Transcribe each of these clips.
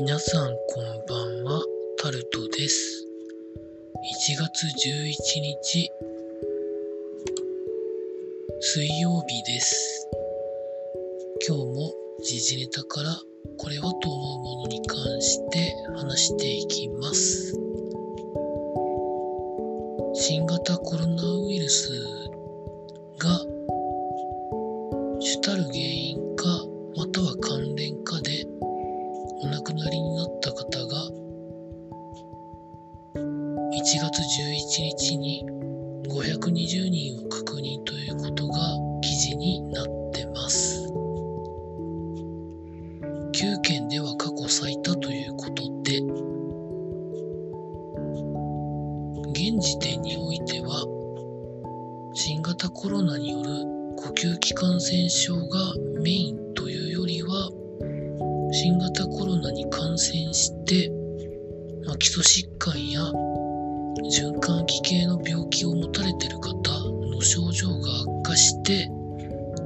皆さんこんばんは、タルトです。1月11日、水曜日です。今日も時事ネタからこれはと思うものに関して話していきます。新型コロナウイルス1月11日に520人を確認ということが記事になってます。9県では過去最多ということで現時点においては新型コロナによる呼吸器感染症がメインというよりは新型コロナに感染して、まあ、基礎疾患や循環器系の病気を持たれている方の症状が悪化して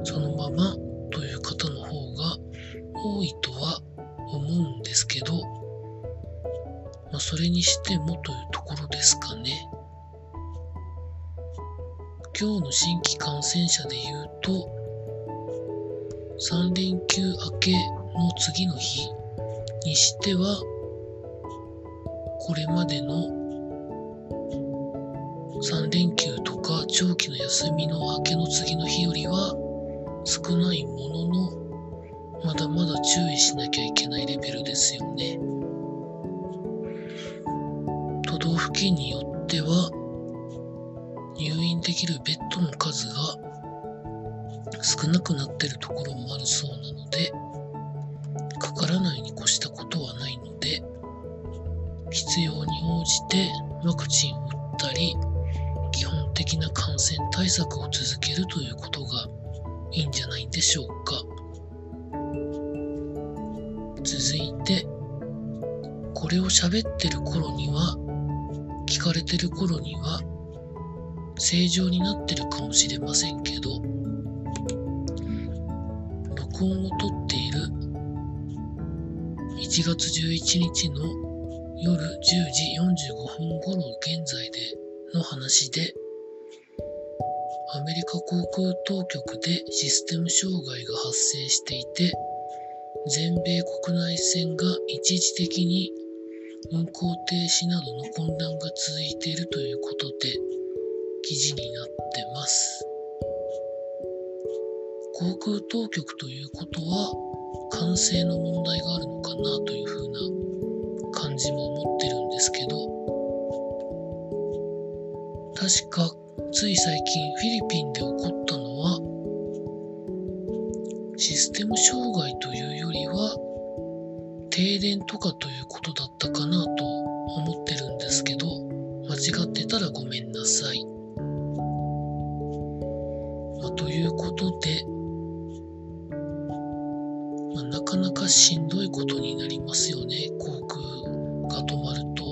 そのままという方の方が多いとは思うんですけど、まあ、それにしてもというところですかね。今日の新規感染者で言うと3連休明けの次の日にしてはこれまでの3連休とか長期の休みの明けの次の日よりは少ないもののまだまだ注意しなきゃいけないレベルですよね。都道府県によっては入院できるベッドの数が少なくなってるところもあるそうなのでかからないに越したことはないので必要に応じてワクチンを打ったり的な感染対策を続けるということがいいんじゃないでしょうか。続いてこれを喋ってる頃には聞かれてる頃には正常になってるかもしれませんけど録音をとっている1月11日の夜10時45分頃現在での話でアメリカ航空当局でシステム障害が発生していて全米国内線が一時的に運行停止などの混乱が続いているということで記事になってます。航空当局ということは管制の問題があるのかなというふうな感じも思ってるんですけど確かつい最近フィリピンで起こったのはシステム障害というよりは停電とかということだったかなと思ってるんですけど間違ってたらごめんなさい。まあ、ということで、まあ、なかなかしんどいことになりますよね航空が止まると。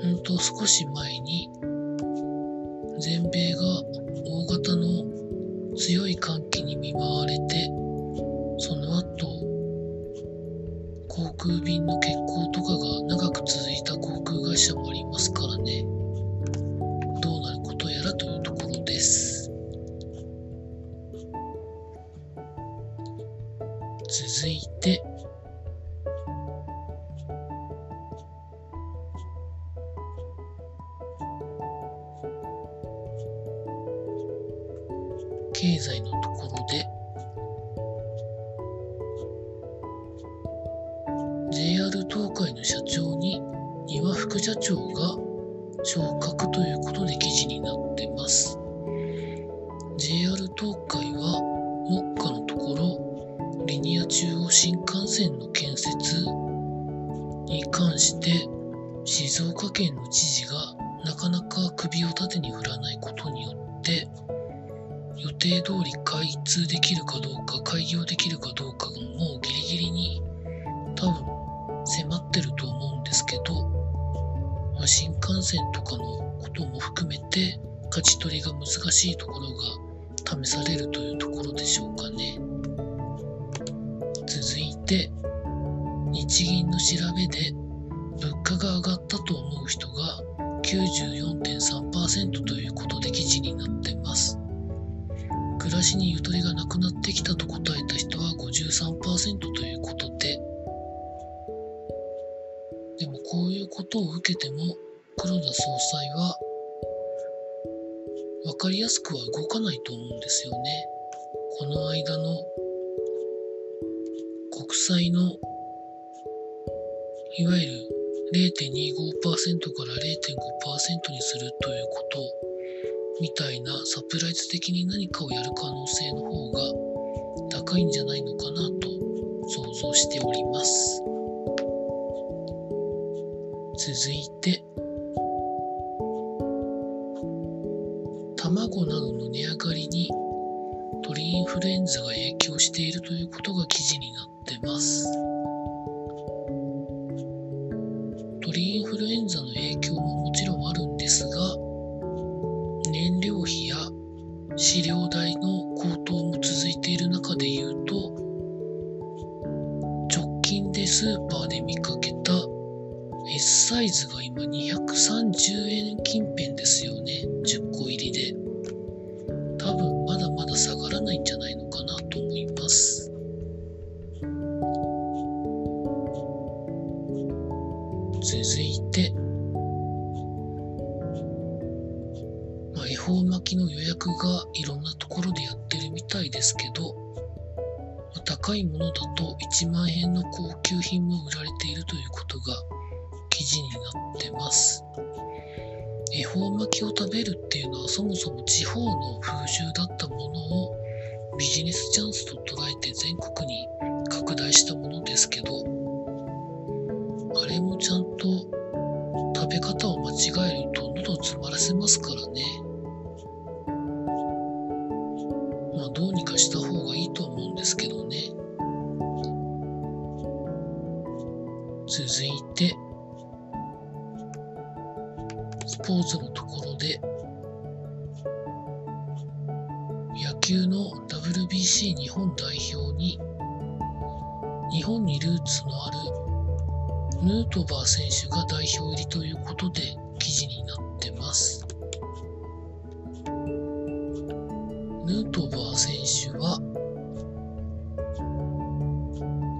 本当少し前に全米が大型の強い寒ところで JR 東海の社長に丹羽副社長が昇格ということで記事になってます。JR 東海は目下のところリニア中央新幹線の建設に関して静岡県の知事がなかなか首を縦に振らないことによって予定通り開通できるかどうか開業できるかどうかがもうギリギリに多分迫ってると思うんですけど、まあ、新幹線とかのことも含めて勝ち取りが難しいところが試されるというところでしょうかね。続いて日銀の調べで物価が上がったと思う人が94.3%ということで記事になってます。暮らしにゆとりがなくなってきたと答えた人は53%ということででもこういうことを受けても黒田総裁は分かりやすくは動かないと思うんですよね。この間の国債のいわゆる0.25%から0.5%にするということみたいなサプライズ的に何かをやる可能性の方が高いんじゃないのかなと想像しております。続いて卵などの値上がりに鳥インフルエンザが影響しているということが記事になってます。ですよね。10個入りで。多分まだまだ下がらないんじゃないのかなと思います。続いて、まあ、恵方巻きの予約がいろんなところでやってるみたいですけど、まあ、高いものだと1万円の高級品も売られているということが記事になってます。恵方巻きを食べるっていうのはそもそも地方の風習だったものをビジネスチャンスと捉えて全国に拡大したものですけどあれもちゃんと食べ方を間違えると喉詰まらせますからね。まあどうにかした方がいいと思うんですけどね。WBC 日本代表に日本にルーツのあるヌートバー選手が代表入りということで記事になってます。ヌートバー選手は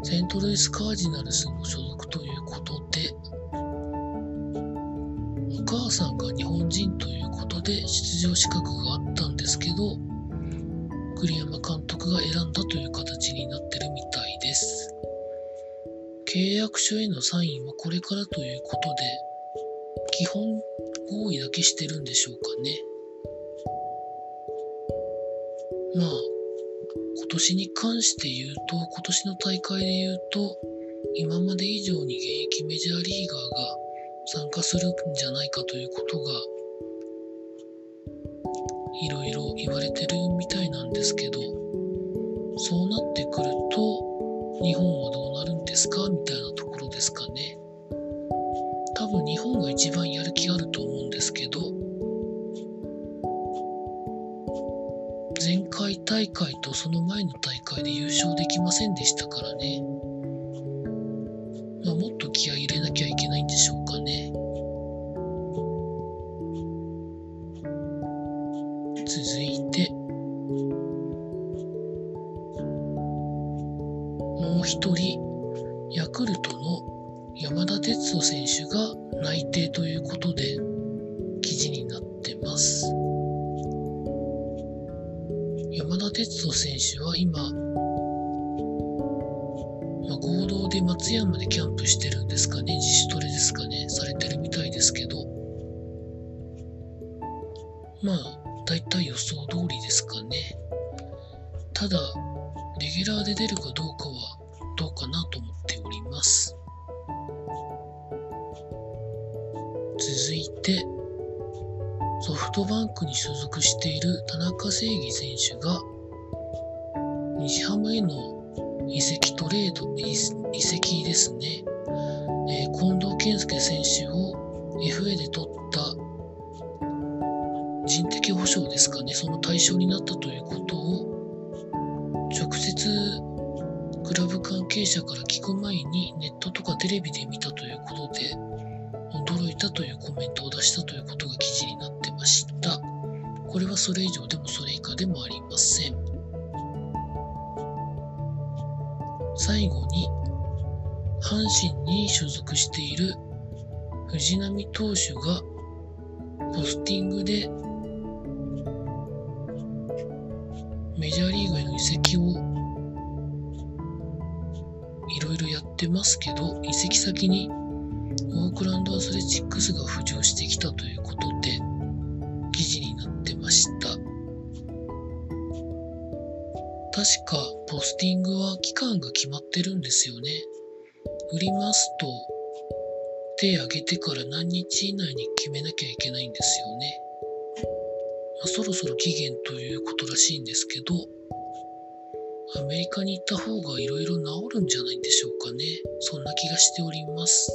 セントルイス・カージナルスの所属ということでお母さんが日本人ということで出場資格があったんですけど栗山監督が選んだという形になってるみたいです。契約書へのサインはこれからということで基本合意だけしてるんでしょうかね。まあ今年に関して言うと今年の大会で言うと今まで以上に現役メジャーリーガーが参加するんじゃないかということがいろいろ言われてるですか？みたいなところですかね。多分日本が一番やる気あると思うんですけど前回大会とその前の大会で優勝できませんでしたからね。まあ、もっと気合い入れなきゃいけないんでしょうかね。続いて、もう一人、選手が内定ということで記事になってます。山田哲人選手は今、ま合同で松山でキャンプしてるんですかね、自主トレですかね、されてるみたいですけど、まあ、大体予想通りですかね。ただ、レギュラーで出るかどうかはどうかなと思っております。て、ソフトバンクに所属している田中正義選手が、日ハムへの移籍トレード、移籍ですね。えー、近藤健介選手を FA で取った人的保障ですかね、その対象になったということを直接クラブ関係者から聞く前にネットとかテレビで見たということで驚いたというコメントを出したということが記事になってました。これはそれ以上でもそれ以下でもありません。最後に阪神に所属している藤浪投手がポスティングでメジャーリーグへの移籍をいろいろやってますけど移籍先にオークランドアスレチックスが浮上してきたということで記事になってました確かポスティングは期間が決まってるんですよね売りますと手挙げてから何日以内に決めなきゃいけないんですよね。まあ、そろそろ期限ということらしいんですけど、アメリカに行った方がいろいろ治るんじゃないんでしょうかね。そんな気がしております。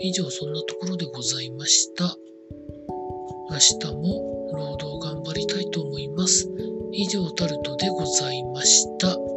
以上そんなところでございました。明日も労働頑張りたいと思います。以上タルトでございました。